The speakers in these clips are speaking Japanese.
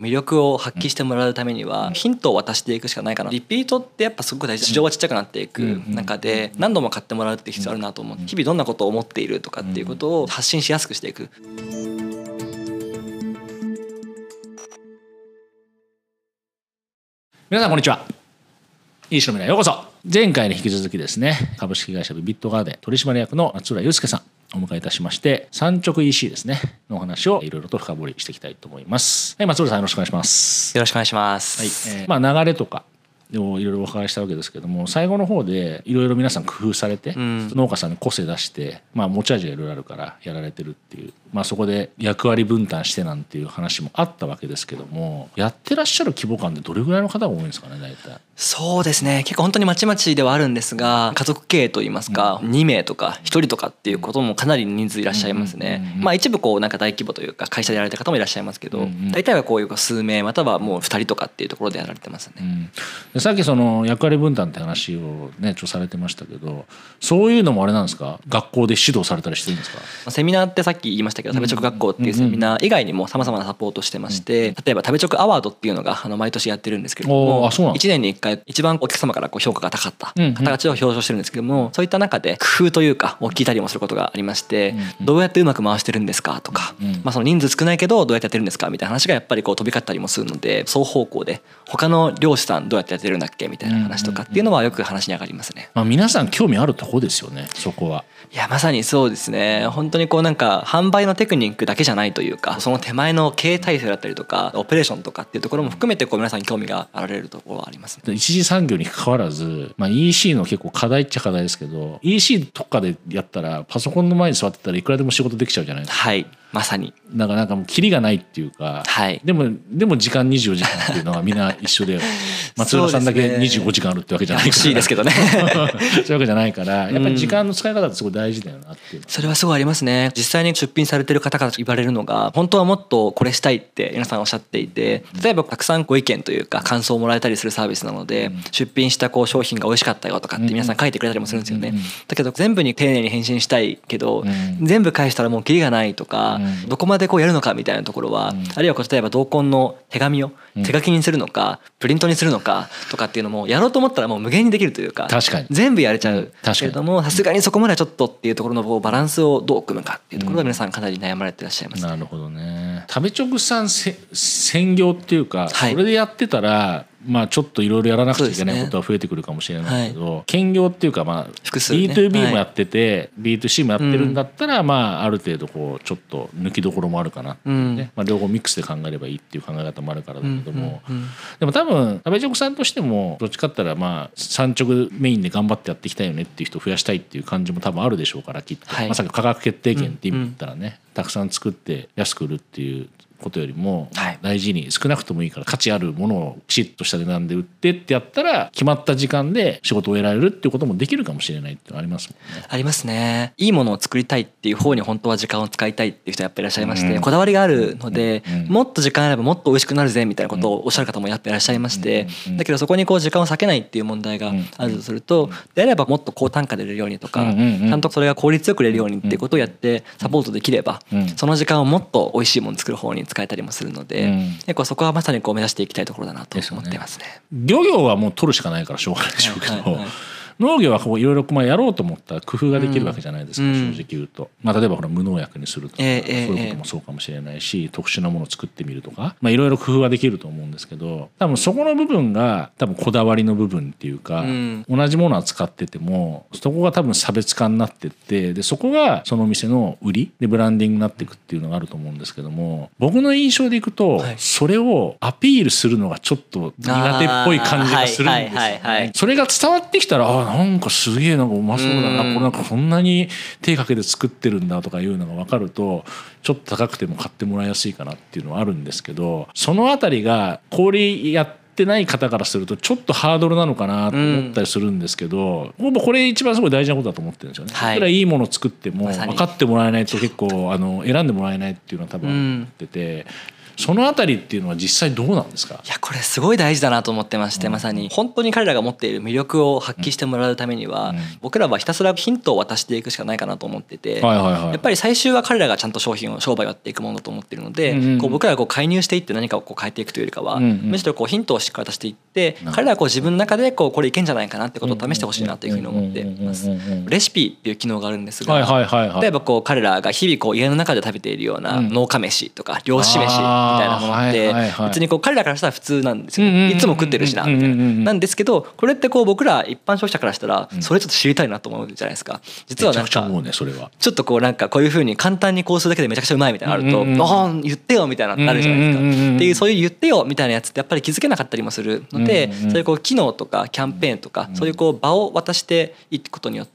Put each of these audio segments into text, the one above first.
魅力を発揮してもらうためにはヒントを渡していくしかないかな。リピートってやっぱすごく大事。市場はちっちゃくなっていく。中で何度も買ってもらうって必要あるなと思う日々どんなことを思っているとかっていうことを発信しやすくしていく。皆さんこんにちは。いいしの未来ようこそ。前回に引き続きですね株式会社ビビットガーデン取締役の松浦祐介さんお迎えいたしまして産直 EC ですねのお話をいろいろと深掘りしていきたいと思います。はい松浦さんよろしくお願いします。よろしくお願いします。はい、えー、まあ流れとかをいろいろお伺いしたわけですけども最後の方でいろいろ皆さん工夫されて、うん、農家さんに個性出して、まあ、持ち味がいろいろあるからやられてるっていう、まあ、そこで役割分担してなんていう話もあったわけですけどもやってらっしゃる規模感でどれぐらいの方が多いんですかね大体。そうですね。結構本当にまちまちではあるんですが家族経営といいますか、うん、2名とか1人とかっていうこともかなり人数いらっしゃいますね、まあ一部こうなんか大規模というか会社でやられた方もいらっしゃいますけど、うんうん、大体はこういう数名またはもう2人とかっていうところでやられてますね、うん、さっきその役割分担って話をねちょされてましたけどそういうのもあれなんですか？学校で指導されたりしてるんですか？セミナーってさっき言いましたけど食べ直学校っていうセミナー以外にもさまざまなサポートしてまして例えば食べ直アワードっていうのがあの毎年やってるんですけれども1年に1回一番お客様様からこう評価が高かった方たちを表彰してるんですけどもそういった中で工夫というかを聞いたりもすることがありましてどうやってうまく回してるんですかとかまあその人数少ないけどどうやってやってるんですかみたいな話がやっぱりこう飛び交ったりもするので双方向で他の漁師さんどうやってやってるんだっけ？みたいな話とかっていうのはよく話に上がりますね。まあ皆さん興味あるとこですよねそこは。いやまさにそうですね本当にこうなんか販売のテクニックだけじゃないというかその手前の経営体制だったりとかオペレーションとかっていうところも含めてこう皆さんに興味があられるところはあります、ね、一次産業に関わらず、まあ、EC の結構課題っちゃ課題ですけど EC とかでやったらパソコンの前に座ってたらいくらでも仕事できちゃうじゃないですか。はいまさに。だからなんかもうキリがないっていうか、はい、でもでも時間24時間っていうのはみんな一緒で 松浦さんだけ25時間あるってわけじゃないから。欲しいですけどね。そういうわけじゃないから やっぱり時間の使い方ってすごい大事だよなっていう、それはすごいありますね。実際に出品されてる方から言われるのが本当はもっとこれしたいって皆さんおっしゃっていて例えばたくさんご意見というか感想をもらえたりするサービスなので、出品したこう商品が美味しかったよとかって皆さん書いてくれたりもするんですよね、だけど全部に丁寧に返信したいけど、全部返したらもうキリがないとか、どこまでこうやるのかみたいなところは、あるいは例えば同梱の手紙を手書きにするのか、プリントにするのかとかっていうのもやろうと思ったらもう無限にできるというか確かに。全部やれちゃう。けれどもさすがにそこまではちょっとっていうところのバランスをどう組むかっていうところが皆さんかなり悩まれてらっしゃいます、ね、なるほどね。食べ直さん専業っていうか、それでやってたらまあちょっといろいろやらなくちゃいけないことは増えてくるかもしれないけど、ねはい、兼業っていうかまあ B2B もやってて、はい、B2C もやってるんだったら、まあある程度こうちょっと抜きどころもあるかなってね、ねまあ両方ミックスで考えればいいっていう考え方もあるからだけども、でも多分食べ直さんとしてもどっちかったらまあ産直メインで頑張ってやっていきたいよねっていう人を増やしたいっていう感じも多分あるでしょうからきっと、はい、まさに価格決定権って意味だったらね、たくさん作って安く売るっていうことよりも大事に少なくともいいから価値あるものをきちっとした値段で売ってってやったら決まった時間で仕事を得られるっていうこともできるかもしれないってありますもんね。ありますね。いいものを作りたいっていう方に本当は時間を使いたいっていう人やっぱりいらっしゃいまして、うん、こだわりがあるので、もっと時間あればもっと美味しくなるぜみたいなことをおっしゃる方もやっぱいらっしゃいまして、だけどそこにこう時間を割けないっていう問題があるとすると、であればもっと高単価で売れるようにとか、ちゃんとそれが効率よく売れるようにっていうことをやってサポートできれば、その時間をもっと美味しいもの作る方に使えたりもするので。で、うん、結構そこはまさにこう目指していきたいところだなと思ってますね。漁業はもう取るしかないからしょうがないでしょうけど、はいはいはい農業はこういろいろやろうと思ったら工夫ができるわけじゃないですか、うん、正直言うと、まあ、例えばほら無農薬にするとか、えー、そういうこともそうかもしれないし、えー、特殊なものを作ってみるとか。いろいろ工夫はできると思うんですけど多分そこの部分が多分こだわりの部分っていうか、うん、同じものは使っててもそこが多分差別化になってってでそこがその店の売りでブランディングになっていくっていうのがあると思うんですけども僕の印象でいくと、はい、それをアピールするのがちょっと苦手っぽい感じがするんですよ、ね、それが伝わってきたらあなんかすげえなんかうまそうだなこれなんかこんなに手かけて作ってるんだとかいうのが分かるとちょっと高くても買ってもらいやすいかなっていうのはあるんですけどその辺りが氷やってない方からするとちょっとハードルなのかなと思ったりするんですけど、うん、これ一番すごい大事なことだと思ってるんですよね。はい、いくらいいものを作っても分かってもらえないと結構あの選んでもらえないっていうのは多分思ってて。そのあたりっていうのは実際どうなんですか？いやこれすごい大事だなと思ってまして、まさに。本当に彼らが持っている魅力を発揮してもらうためには、僕らはひたすらヒントを渡していくしかないかなと思ってて、やっぱり最終は彼らがちゃんと商品を商売をやっていくものと思っているので、こう僕らがこう介入していって何かをこう変えていくというよりかは、むしろこうヒントをしっかり出していって彼らはこう自分の中でこうこれいけんじゃないかなってことを試してほしいなというふうに思っています。レシピっていう機能があるんですが、例えばこう彼らが日々こう家の中で食べているような農家飯とか漁師飯。みたいなものって別にこう彼らからしたら普通なんですよ、いつも食ってるしなみたいな。なんですけどこれってこう僕ら一般消費者からしたらそれちょっと知りたいなと思うじゃないですか。実はなんかちょっとこうなんかこういうふうに簡単にこうするだけでめちゃくちゃうまいみたいなのあると「ああ言ってよ」みたいななるじゃないですか。っていうそういう言ってよみたいなやつってやっぱり気づけなかったりもするのでそういうこう機能とかキャンペーンとかそういうこう場を渡していくことによって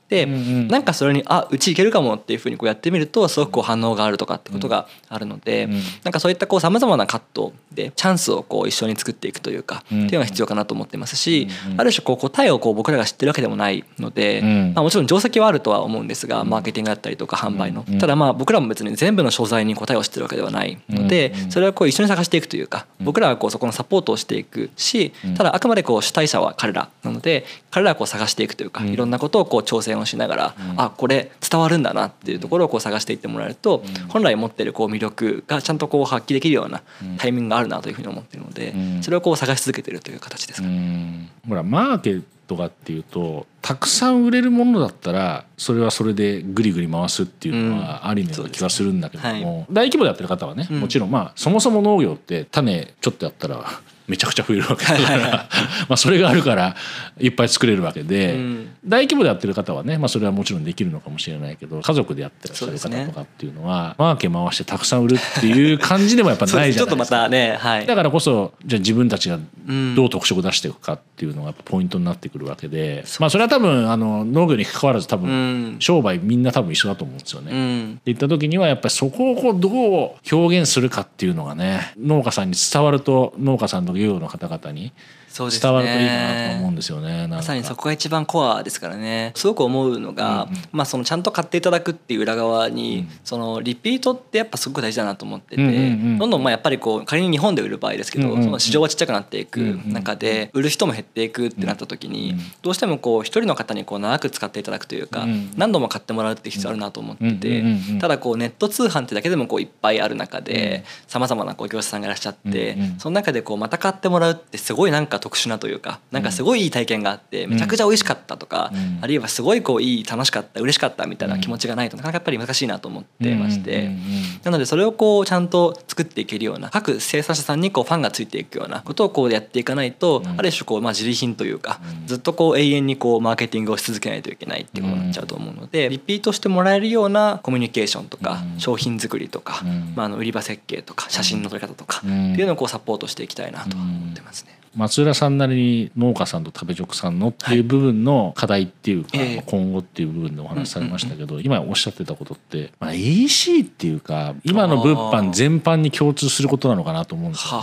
なんかそれにあうちいけるかもっていうふうにこうやってみるとすごくこう反応があるとかってことがあるのでなんかそういったこうさまざまなカットでチャンスをこう一緒に作っていくというかっていうのが必要かなと思ってますしある種こう答えをこう僕らが知ってるわけでもないのでまあもちろん定石はあるとは思うんですがマーケティングだったりとか販売の。ただまあ僕らも別に全部の商材に答えを知ってるわけではないのでそれはこう一緒に探していくというか僕らはこうそこのサポートをしていくしただあくまでこう主体者は彼らなので彼らをこう探していくというかいろんなことをこう挑戦をしながらあこれ伝わるんだなっていうところをこう探していってもらえると本来持ってるこう魅力がちゃんとこう発揮できるようなタイミングがあるなというふうに思ってるのでそれをこう探し続けてるという形ですかね。ほらマーケとかっていうとたくさん売れるものだったらそれはそれでぐりぐり回すっていうのはありのような気がするんだけども、うんはい、大規模でやってる方はね、もちろんまあそもそも農業って種ちょっとやったらめちゃくちゃ増えるわけだから。まあそれがあるからいっぱい作れるわけで、うん、大規模でやってる方はね、まあ、それはもちろんできるのかもしれないけど家族でやってらっしゃる方とかっていうのは、ね、マーケ回してたくさん売るっていう感じでもやっぱないじゃないですか。ちょっとまたね、はい、だからこそじゃあ自分たちがどう特色出していくかっていうのがやっぱポイントになってくるわけで、まあそれは多分あの農業に関わらず多分商売みんな多分一緒だと思うんですよね。うん、っていった時にはやっぱりそこをこうどう表現するかっていうのがね農家さんに伝わると農家さんと漁業の方々に伝わるといいかなと思うんですよねまさにそこが一番コアですからね。すごく思うのが、うんうん、まあ、そのちゃんと買っていただくっていう裏側に、うん、そのリピートってやっぱすごく大事だなと思ってて、うんうんうん、どんどんまあやっぱりこう仮に日本で売る場合ですけど、うんうん、その市場はちっちゃくなっていく中で売る人も減っていくってなった時に、どうしてもこう一人の方にこう長く使っていただくというか、何度も買ってもらうって必要あるなと思ってて、ただこうネット通販ってだけでもこういっぱいある中でさまざまなこう業者さんがいらっしゃって、その中でこうまた買ってもらうってすごいなんか特殊なというかなんかすごいいい体験があってめちゃくちゃ美味しかったとか、あるいはすごいこういい楽しかった嬉しかったみたいな気持ちがないとなかなかやっぱり難しいなと思ってまして、なのでそれをこうちゃんと作っていけるような各生産者さんにこうファンがついていくようなことをこうやっていかないと、ある種こうまあ自利品というか、ずっとこう永遠にこうマーケティングをし続けないといけないっていうことになっちゃうと思うので、リピートしてもらえるようなコミュニケーションとか、商品作りとか、まあ、あの売り場設計とか写真の撮り方とかっていうのをこうサポートしていきたいなと思ってますね。松浦さんなりに農家さんと食べ直さんのっていう部分の課題っていうか、はい、今後っていう部分でお話しされましたけど、今おっしゃってたことって、まあ、EC っていうか今の物販全般に共通することなのかなと思うんですよ。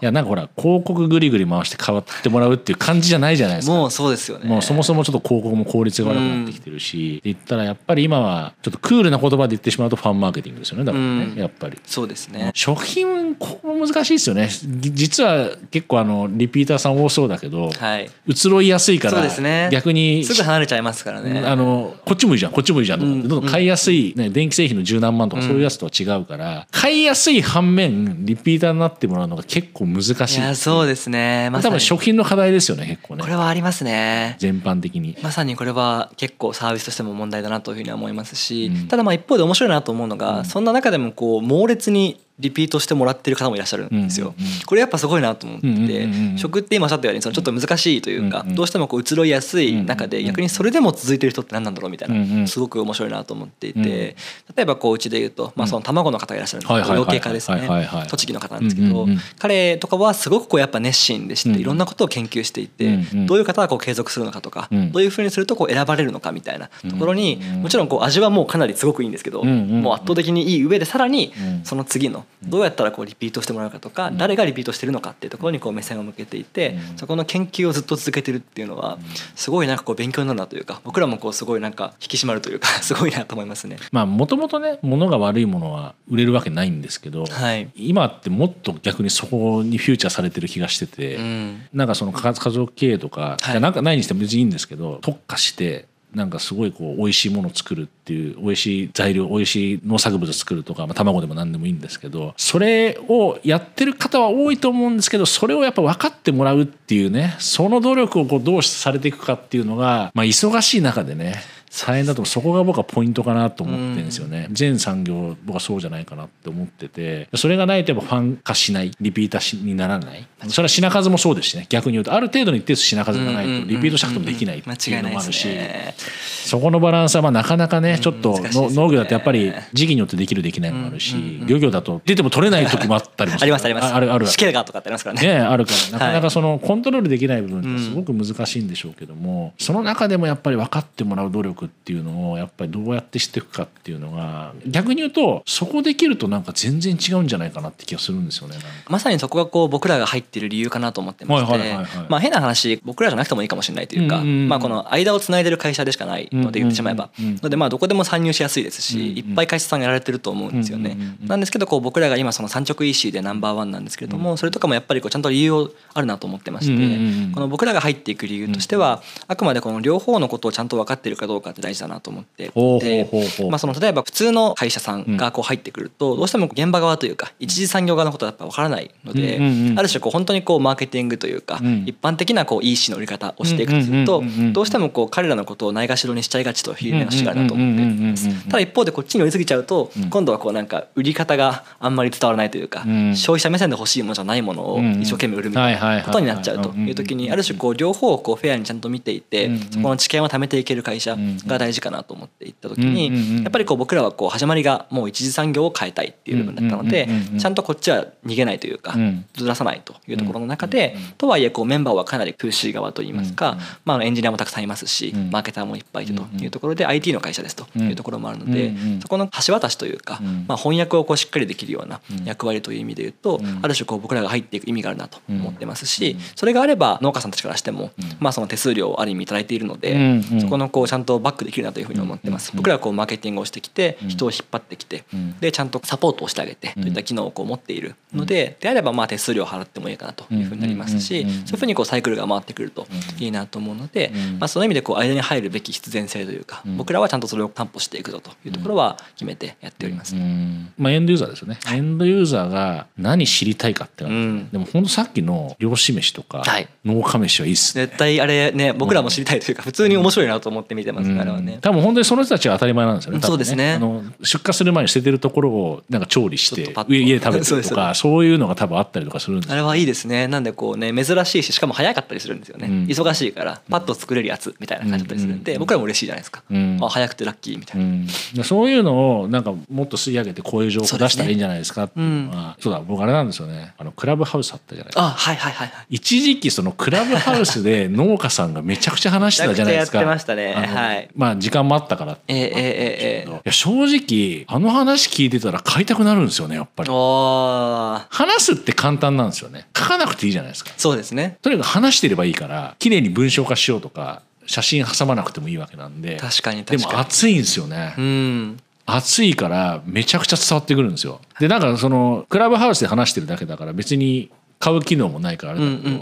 いやなんかほら広告ぐりぐり回して変わってもらうっていう感じじゃないじゃないですか。もうそうですよね。もうそもそもちょっと広告も効率が悪くなってきてるし、って言ったらやっぱり今はちょっとクールな言葉で言ってしまうとファンマーケティングですよねだからね、やっぱり。そうですね。食品ここ難しいですよね。実は結構あのリピーターさん多そうだけど、はい、移ろいやすいから、ね、逆にすぐ離れちゃいますからね。あのこっちもいいじゃんこっちもいいじゃんとかってどんどん買いやすい、ね、電気製品の十何万とかそういうやつとは違うから、買いやすい反面リピーターになってもらうのが結構難しい。いやそうですね、ま、多分食品の課題ですよね結構ね。これはありますね。全般的に。まさにこれは結構サービスとしても問題だなというふうには思いますし、うん、ただまあ一方で面白いなと思うのが、うん、そんな中でもこう猛烈にリピートしてもらってる方もいらっしゃるんですよ。これやっぱすごいなと思ってて食って今おっしゃったようにそのちょっと難しいというかどうしてもこう移ろいやすい中で逆にそれでも続いてる人って何なんだろうみたいなすごく面白いなと思っていて例えばこううちで言うとまあその卵の方がいらっしゃるんですけど養鶏家ですね。栃木の方なんですけど彼とかはすごくこうやっぱ熱心でしていろんなことを研究していてどういう方がこう継続するのかとかどういうふうにするとこう選ばれるのかみたいなところにもちろんこう味はもうかなりすごくいいんですけどもう圧倒的にいい上でさらにその次のどうやったらこうリピートしてもらうかとか誰がリピートしてるのかっていうところにこう目線を向けていてそこの研究をずっと続けてるっていうのはすごいなんかこう勉強になるなというか僕らもこうすごいなんか引き締まるというか すごいなと思いますね。まあもともとね物が悪いものは売れるわけないんですけど、はい、今ってもっと逆にそこにフューチャーされてる気がしてて、うん、なんかその家族経営とか、はい、なんかないにしても別にいいんですけど特化してなんかすごいこう美味しいものを作るっていう美味しい材料美味しい農作物を作るとか、まあ、卵でも何でもいいんですけどそれをやってる方は多いと思うんですけどそれをやっぱ分かってもらうっていうねその努力をこうどうされていくかっていうのが、まあ、忙しい中でね大変だとそこが僕はポイントかなと思ってるんですよね、うん、全産業僕はそうじゃないかなって思ってて。それがないとやっぱファン化しないリピーターにならない。それは品数もそうですしね逆に言うと。ある程度の一定数品数がないとリピートしたくてもできないっていうのもあるし、そこのバランスはまあなかなかねちょっと農業だとやっぱり時期によってできるできないもあるし漁業だと出ても取れない時もあったりもありますあります。あるある試験がとかってありますからね。ねあるから。なかなかそのコントロールできない部分ってすごく難しいんでしょうけどもその中でもやっぱり分かってもらう努力っていうのをやっぱりどうやってしていくかっていうのが逆に言うとそこできるとなんか全然違うんじゃないかなって気がするんですよねまさにそこがこう僕らが入ってる理由かなと思ってまして、まあ変な話僕らじゃなくてもいいかもしれないというか、まあこの間をつないでる会社でしかないので言ってしまえば、のでまあどこでも参入しやすいですし、いっぱい会社さんがやられてると思うんですよね、なんですけどこう僕らが今その産直 EC でナンバーワンなんですけれども、それとかもやっぱりこうちゃん。と理由あるなと思ってまして、この僕らが入っていく理由としては、あくまでこの両方のことをちゃんと分かっているかどうかって大事だなと思っていてまあ、その例えば普通の会社さんがこう入ってくるとどうしても現場側というか一次産業側のことはやっぱ分からないので、ある種こう本当にこうマーケティングというか、一般的なこう EC の売り方をしていくとするとどうしてもこう彼らのことをないがしろにしちゃいがちという話があるなと思っていますただ一方でこっちに追いすぎちゃうと今度はこうなんか売り方があんまり伝わらないというか、消費者目線で欲しいものじゃないものを一生懸命売るみたいなことになっちゃうという時にある種こう両方をこうフェアにちゃんと見ていてそこの知見を貯めていける会社が大事かなと思っていった時にやっぱりこう僕らはこう始まりがもう一次産業を変えたいっていう部分だったのでちゃんとこっちは逃げないというかずらさないというところの中でとはいえこうメンバーはかなり空しい側といいますかまあエンジニアもたくさんいますしマーケターもいっぱいいるというところで IT の会社ですというところもあるのでそこの橋渡しというかまあ翻訳をこうしっかりできるような役割という意味で言うとある種こう僕らが入っていく意味があるなと思ってますしそれがあれば農家さんたちからしてもまあその手数料をある意味頂いているのでそこのこうちゃんとバックできるなというふうに思ってます。僕らはこうマーケティングをしてきて人を引っ張ってきてでちゃんとサポートをしてあげてといった機能をこう持っているのでであればまあ手数料を払ってもいいかなというふうになりますしそういうふうにこうサイクルが回ってくるといいなと思うのでまあその意味でこう間に入るべき必然性というか僕らはちゃんとそれを担保していくぞというところは決めてやっております。まあエンドユーザーですよね。エンドユーザーが何知りたいかってでも本当さっきの漁師飯とか農家飯はいいっす、絶対あれね僕らも知りたいというか普通に面白いなと思って見てますあれはね。多分本当にその人たちは当たり前なんですよね。そうですね。あの出荷する前に捨ててるところをなんか調理して家で食べてるとかそういうのが多分あったりとかするんですあれはいいですね。なんでこうね珍しいししかも早かったりするんですよね、うん、忙しいからパッと作れるやつみたいな感じだったりするんで、僕らも嬉しいじゃないですか、うん、あ早くてラッキーみたいな、うん、そういうのをなんかもっと吸い上げてこういう情報出したらいいんじゃないですかっていうのはそうだ僕あれなんですよね。あのクラブハウスあったじゃないですか。あはいはいはい、はい、一時期そのクラブハウスで農家さんがめちゃくちゃ話してたじゃないですか。やってましたね。はいまあ時間もあったから。えー、えー、えー、いや正直あの話聞いてたら買いたくなるんですよねやっぱり。話すって簡単なんですよね。書かなくていいじゃないですか。そうですね。とにかく話してればいいから綺麗に文章化しようとか写真挟まなくてもいいわけなんで。確かにでも熱いんですよね。うん。熱いからめちゃくちゃ伝わってくるんですよ。でなんかそのクラブハウスで話してるだけだから別に買う機能もないからあれだけど、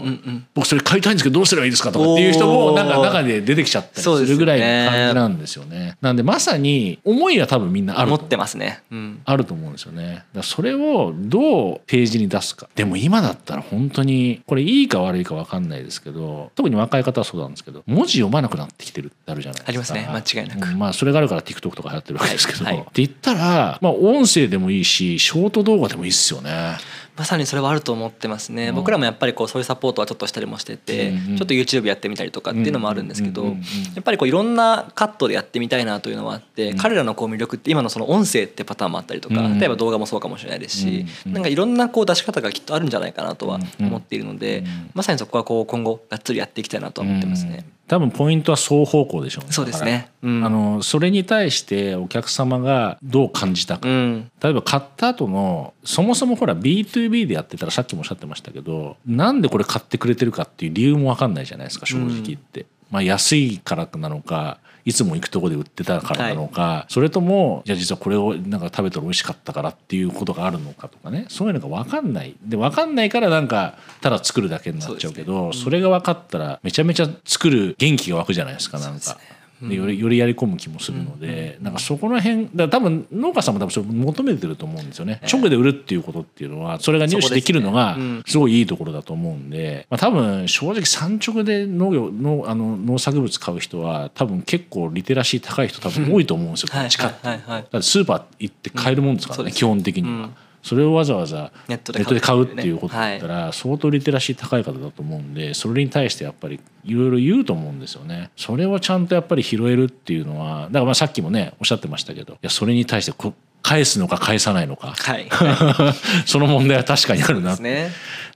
僕それ買いたいんですけどどうすればいいですかとかっていう人もなんか中で出てきちゃったりするぐらいの感じなんですよね。なんでまさに思いは多分みんなある持ってますね、うん、あると思うんですよね。だそれをどうページに出すかでも今だったら本当にこれいいか悪いか分かんないですけど特に若い方はそうなんですけど文字読まなくなってきてるってあるじゃないですか。ありますね間違いなく。まあそれがあるから TikTok とか流行ってるわけですけど、はいはい、って言ったら、まあ、音声でもいいしショート動画でもいいっすよね。まさにそれはあると思ってますね、僕らもやっぱりこうそういうサポートはちょっとしたりもしてて、ちょっと YouTube やってみたりとかっていうのもあるんですけど、やっぱりこういろんなカットでやってみたいなというのはあって、彼らのこう魅力って今のその音声ってパターンもあったりとか、例えば動画もそうかもしれないですし、なんかいろんなこう出し方がきっとあるんじゃないかなとは思っているので、まさにそこはこう今後がっつりやっていきたいなとは思ってますね。多分ポイントは双方向でしょうね。そうですね、うん、あのそれに対してお客様がどう感じたか、うん、例えば買った後のそもそもほら B2B でやってたらさっきもおっしゃってましたけどなんでこれ買ってくれてるかっていう理由も分かんないじゃないですか正直言って。うん、まあ、安いからなのかいつも行くとこで売ってたからなのか、はい、それともいや実はこれをなんか食べたら美味しかったからっていうことがあるのかとかね。そういうのが分かんない。で分かんないからなんかただ作るだけになっちゃうけどそ、れが分かったらめちゃめちゃ作る元気が湧くじゃないですかなんか。でよりよりやり込む気もするので、なんかそこら辺だ多分農家さんも多分それ求めてると思うんですよね、直で売るっていうことっていうのはそれが入手できるのがすごいいいところだと思うんで、まあ、多分正直産直で農業のあの農作物買う人は多分結構リテラシー高い人多分多いと思うんですよ、どっちかって、だってスーパー行って買えるもんですからね、基本的には。それをわざわざネットで買うっていうことだったら相当リテラシー高い方だと思うんでそれに対してやっぱりいろいろ言うと思うんですよね。それをちゃんとやっぱり拾えるっていうのはだからまあさっきもねおっしゃってましたけどいやそれに対してこ返すのか返さないのか、はい、その問題は確かにあるなね、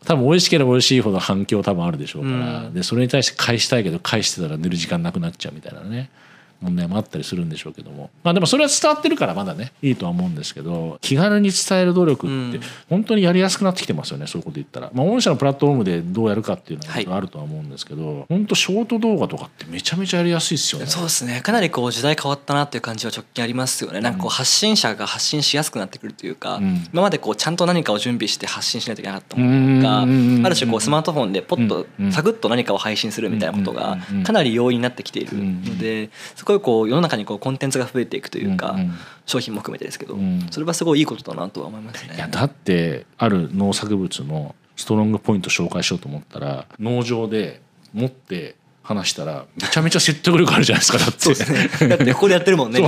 多分美味しければ美味しいほど反響多分あるでしょうから、うん、でそれに対して返したいけど返してたら寝る時間なくなっちゃうみたいなね問題もあったりするんでしょうけども。まあでもそれは伝わってるからまだねいいとは思うんですけど気軽に伝える努力って本当にやりやすくなってきてますよねそういうこと言ったら。まあ御社のプラットフォームでどうやるかっていうのはあるとは思うんですけど、はい、本当ショート動画とかってめちゃめちゃやりやすいですよね。そうですね。かなりこう時代変わったなっていう感じは直近ありますよね。なんかこう発信者が発信しやすくなってくるというか、うん、今までこうちゃんと何かを準備して発信しないといけなかったものがある種こうスマートフォンでポッとサクッと何かを配信するみたいなことがかなり容易になってきているのでそここう世の中にこうコンテンツが増えていくというか、うんうん、商品も含めてですけど、うん、それはすごいいいことだなとは思いますね。いやだってある農作物のストロングポイント紹介しようと思ったら農場で持って話したらめちゃめちゃ説得力あるじゃないですかだって。そうですね。だってここでやってるもんね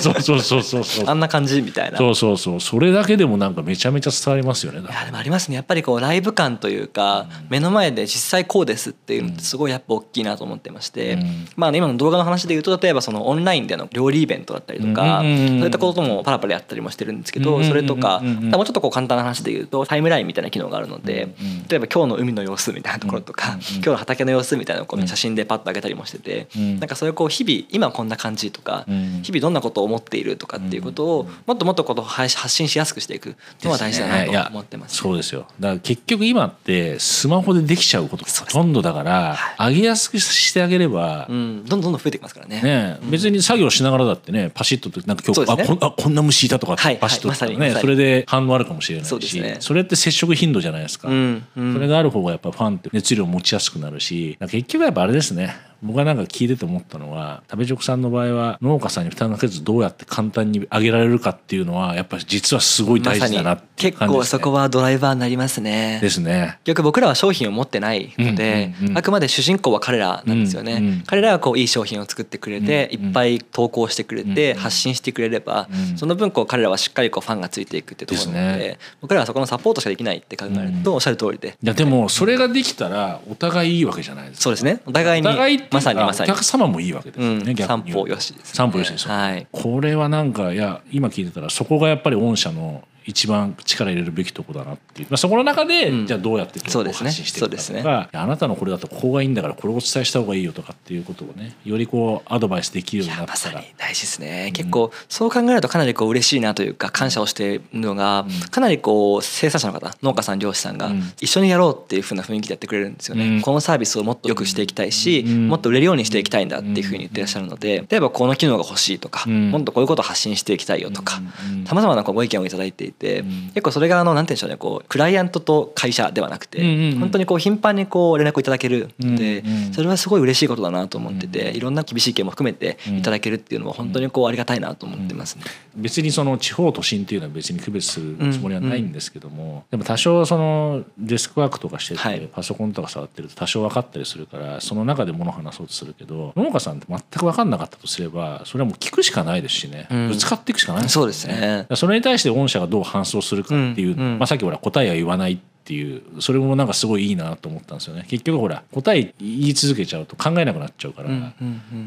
そうそうそうそうそうあんな感じみたいな。そうそうそうそれだけでもなんかめちゃめちゃ伝わりますよねいやでもありますね。やっぱりこうライブ感というか、うん、目の前で実際こうですっていうのってすごいやっぱ大きいなと思ってまして、うん、まあ、今の動画の話で言うと例えばそのオンラインでの料理イベントだったりとか、そういったこともパラパラやったりもしてるんですけど、それとか、もうちょっとこう簡単な話で言うとタイムラインみたいな機能があるので、例えば今日の海の様子みたいなところとか、今日の畑の様子みたいなのをこう写真でパッと上げたりもしてて、うん、なんかそれをこう日々今こんな感じとか、うん、日々どんなことを思っているとかっていうことをもっともっとこと発信しやすくしていくのは大事だなと思ってます、ね、そうですよ。だから結局今ってスマホでできちゃうことがほとんどだから、はい、上げやすくしてあげれば、うん、どんどんどんどん増えてきますからね。ね、別に作業しながらだってねパシッとなんか今日、ね、あこあこんな虫いたとかパシッとね、はいはいま、それで反応あるかもしれないし、ね、それって接触頻度じゃないですか、うんうん、それがある方がやっぱファンって熱量持ちやすくなるし結局やっぱあれですですね。僕はなんか聞いてて思ったのは食べ直さんの場合は農家さんに負担かけずどうやって簡単に上げられるかっていうのはやっぱり実はすごい大事だなっていう感じです、ね、結構そこはドライバーになりますね。ですね。逆僕らは商品を持ってないので、うんうんうん、あくまで主人公は彼らなんですよね。うんうん、彼らはこういい商品を作ってくれて、うんうん、いっぱい投稿してくれて、発信してくれれば、うんうん、その分こう彼らはしっかりこうファンがついていくってところなので、ね、僕らはそこのサポートしかできないって考えると、おっしゃる通りで。いやでもそれができたらお互いいいわけじゃないですか。そうですね。お互いにまさにまさに。様もいいわけですよね、うん、逆に。散歩よしです、ね、散歩よしですよ、はい、これはなんかいや今聞いてたらそこがやっぱり御社の一番力入れるべきとこだなっていう、まあ、そこの中で、うん、じゃあどうやって発信していくかとか、ね。ね、あなたのこれだとここがいいんだからこれをお伝えした方がいいよとかっていうことをねよりこうアドバイスできるようになったら。大事ですね、うん、結構そう考えるとかなりこう嬉しいなというか感謝をしているのが、うん、かなりこう生産者の方農家さん漁師さんが一緒にやろうっていうふうな雰囲気でやってくれるんですよね、このサービスをもっと良くしていきたいし、もっと売れるようにしていきたいんだっていうふうに言ってらっしゃるので例えばこの機能が欲しいとか、もっとこういうことを発信していきたいよとかさまざまなご意見を頂いていて結構それがあのなんて言うんでしょうねこうクライアントと会社ではなくて、本当にこう頻繁にこう連絡をいただけるので、それはすごい嬉しいことだなと思ってて、いろんな厳しい意見も含めていただけるっていうのは本当にこうありがたいなと思ってますね。別にその地方都心っていうのは別に区別するつもりはないんですけども、でも多少そのデスクワークとかしてて、パソコンとか触ってると多少分かったりするからその中で物話そうとするけど農家さんって全く分かんなかったとすればそれはもう聞くしかないですしね、ぶつかっていくしかない。そうですね。それに対して御社がどう反送するかっていう、まあ、さっきほら答えは言わないっていうそれもなんかすごいいいなと思ったんですよね。結局ほら答え言い続けちゃうと考えなくなっちゃうから、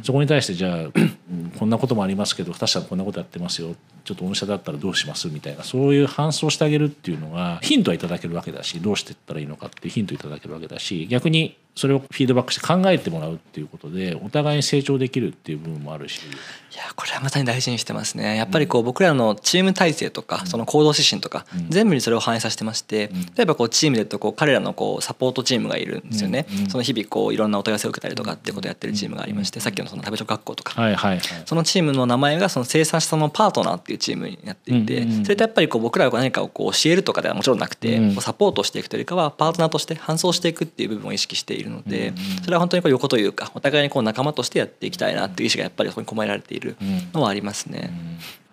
そこに対してじゃあこんなこともありますけど確かにこんなことやってますよ。ちょっと御社だったらどうしますみたいなそういう搬送してあげるっていうのがヒントはいただけるわけだしどうしていったらいいのかっていうヒントいただけるわけだし逆にそれをフィードバックして考えてもらうっていうことでお互いに成長できるっていう部分もあるし。いやこれはまさに大事にしてますね。やっぱりこう僕らのチーム体制とかその行動指針とか全部にそれを反映させてまして例えばこうチームでとこう彼らのこうサポートチームがいるんですよね。その日々こういろんなお問い合わせを受けたりとかってことをやってるチームがありましてさっきのその食べ食学校とか。そのチームの名前がその生産者のパートナーっていうチームになっていてそれとやっぱりこう僕らが何かをこう教えるとかではもちろんなくてサポートしていくというよりかはパートナーとして搬送していくっていう部分を意識しているのでそれは本当にこう横というかお互いにこう仲間としてやっていきたいなっていう意思がやっぱりそこに込められているのはありますね。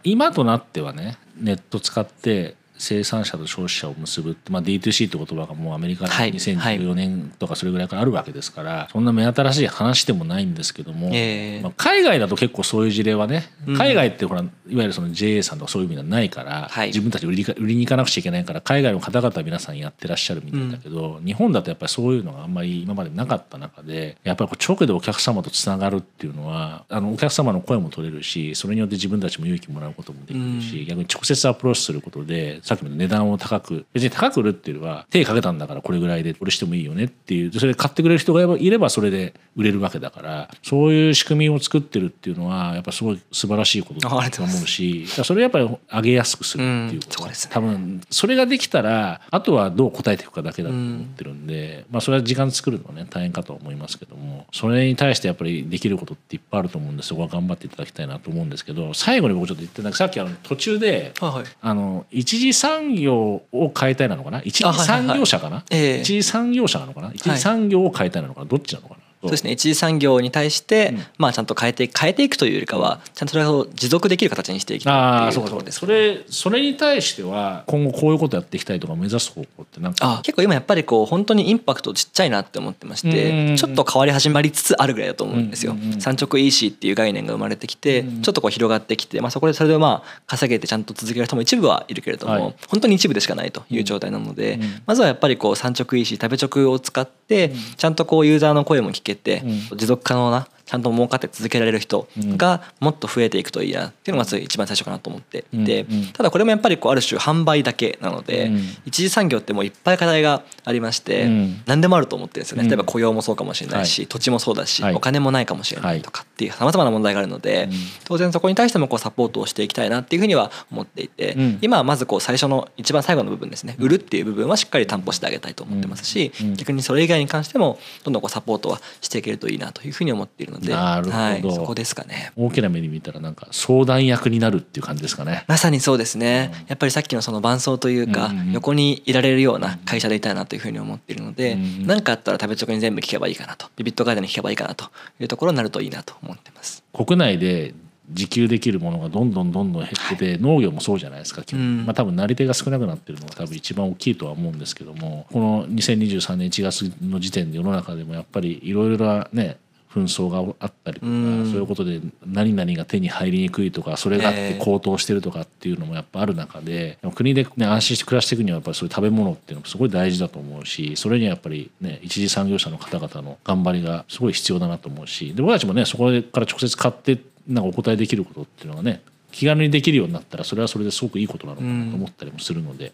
今となってはねネット使って生産者と消費者を結ぶって、まあ、D2C って言葉がもうアメリカで2014年とかそれぐらいからあるわけですから、はい、そんな目新しい話でもないんですけども、えー、まあ、海外だと結構そういう事例はね海外ってほらいわゆるその JA さんとかそういう意味ではないから、はい、自分たち売り売りに行かなくちゃいけないから海外の方々皆さんやってらっしゃるみたいだけど、うん、日本だとやっぱりそういうのがあんまり今までなかった中でやっぱり直でお客様とつながるっていうのはあのお客様の声も取れるしそれによって自分たちも勇気もらうこともできるし、うん、逆に直接アプローチすることでさっきの値段を高高く別に高く売るっていうのは手かけたんだからこれぐらいでこれしてもいいよねっていうそれで買ってくれる人がいればそれで売れるわけだからそういう仕組みを作ってるっていうのはやっぱすごい素晴らしいことだと思うしそれやっぱり上げやすくするっていうこと、うんね、多分それができたらあとはどう答えていくかだけだと思ってるんで、まあそれは時間作るのはね大変かと思いますけどもそれに対してやっぱりできることっていっぱいあると思うんでそこは頑張っていただきたいなと思うんですけど最後に僕ちょっと言ってなんかさっきあの途中で、はいはい、あの一次産業を変えたいなのかな？一次産業者かな、はいはいはい、一次産業者なのかな？一次産業を変えたいなのかな？どっちなのかな？そう。ですね。一次産業に対して、まあちゃんと変えて変えていくというよりかはちゃんとそれを持続できる形にしていきたいっていうところです、ね、それそれに対しては今後こういうことやっていきたいとか目指す方向ってなんか？結構今やっぱりこう本当にインパクトちっちゃいなって思ってましてちょっと変わり始まりつつあるぐらいだと思うんですよ。産直 EC っていう概念が生まれてきてちょっとこう広がってきて、まあ、そこでそれでまあ稼げてちゃんと続ける人も一部はいるけれども、はい、本当に一部でしかないという状態なので、まずはやっぱりこう産直 EC 食べ直を使ってちゃんとこうユーザーの声も聞けて持続可能なちゃんと儲かって続けられる人がもっと増えていくといいなっていうのが一番最初かなと思って。いてただこれもやっぱりこうある種販売だけなので一次産業ってもういっぱい課題がありまして何でもあると思ってるんですよね。例えば雇用もそうかもしれないし土地もそうだしお金もないかもしれないとかっていうさまざまな問題があるので当然そこに対してもこうサポートをしていきたいなっていうふうには思っていて今はまずこう最初の一番最後の部分ですね。売るっていう部分はしっかり担保してあげたいと思ってますし逆にそれ以外に関してもどんどんこうサポートはしていけるといいなというふうに思っているので。なるほど、どそこですかね。大きな目に見たらなんか相談役になるっていう感じですかね。まさにそうですね、うん、やっぱりさっきのその伴走というか、横にいられるような会社でいたいなというふうに思っているので何、うん、かあったら食べチョクに全部聞けばいいかなと。ビビットガイドに聞けばいいかなというところになるといいなと思ってます。国内で自給できるものがどんどんどんどん減ってて、はい、農業もそうじゃないですか、うん、まあ、多分なり手が少なくなってるのが多分一番大きいとは思うんですけどもこの2023年1月の時点で世の中でもやっぱりいろいろなね紛争があったりとか、そういうことで何々が手に入りにくいとかそれがあって高騰してるとかっていうのもやっぱある中で国で、ね、安心して暮らしていくにはやっぱりそういう食べ物っていうのもすごい大事だと思うしそれにはやっぱりね一次産業者の方々の頑張りがすごい必要だなと思うしで僕たちもねそこから直接買ってなんかお答えできることっていうのがね気軽にできるようになったらそれはそれですごくいいことなのかなと思ったりもするので、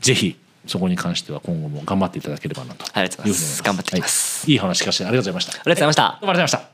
ぜひそこに関しては今後も頑張っていただければなと。ありがとうございます。頑張っていきます、はい、いい話聞かせてありがとうございました。ありがとうございました。どうもありがとうございました